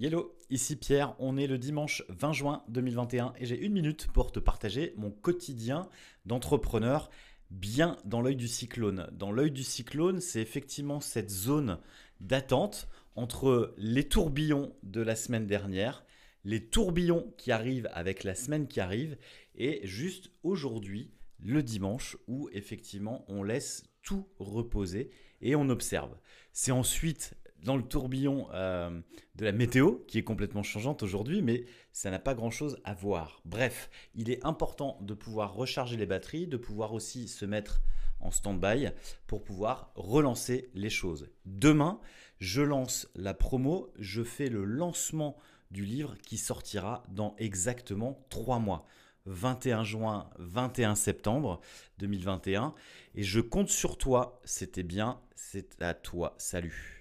Hello, ici Pierre, on est le dimanche 20 juin 2021 et j'ai une minute pour te partager mon quotidien d'entrepreneur bien dans l'œil du cyclone. Dans l'œil du cyclone, c'est effectivement cette zone d'attente entre les tourbillons de la semaine dernière, les tourbillons qui arrivent avec la semaine qui arrive et juste aujourd'hui, le dimanche, où effectivement on laisse tout reposer et on observe. C'est ensuite dans le tourbillon euh, de la météo, qui est complètement changeante aujourd'hui, mais ça n'a pas grand-chose à voir. Bref, il est important de pouvoir recharger les batteries, de pouvoir aussi se mettre en stand-by pour pouvoir relancer les choses. Demain, je lance la promo, je fais le lancement du livre qui sortira dans exactement trois mois. 21 juin, 21 septembre 2021. Et je compte sur toi, c'était bien, c'est à toi. Salut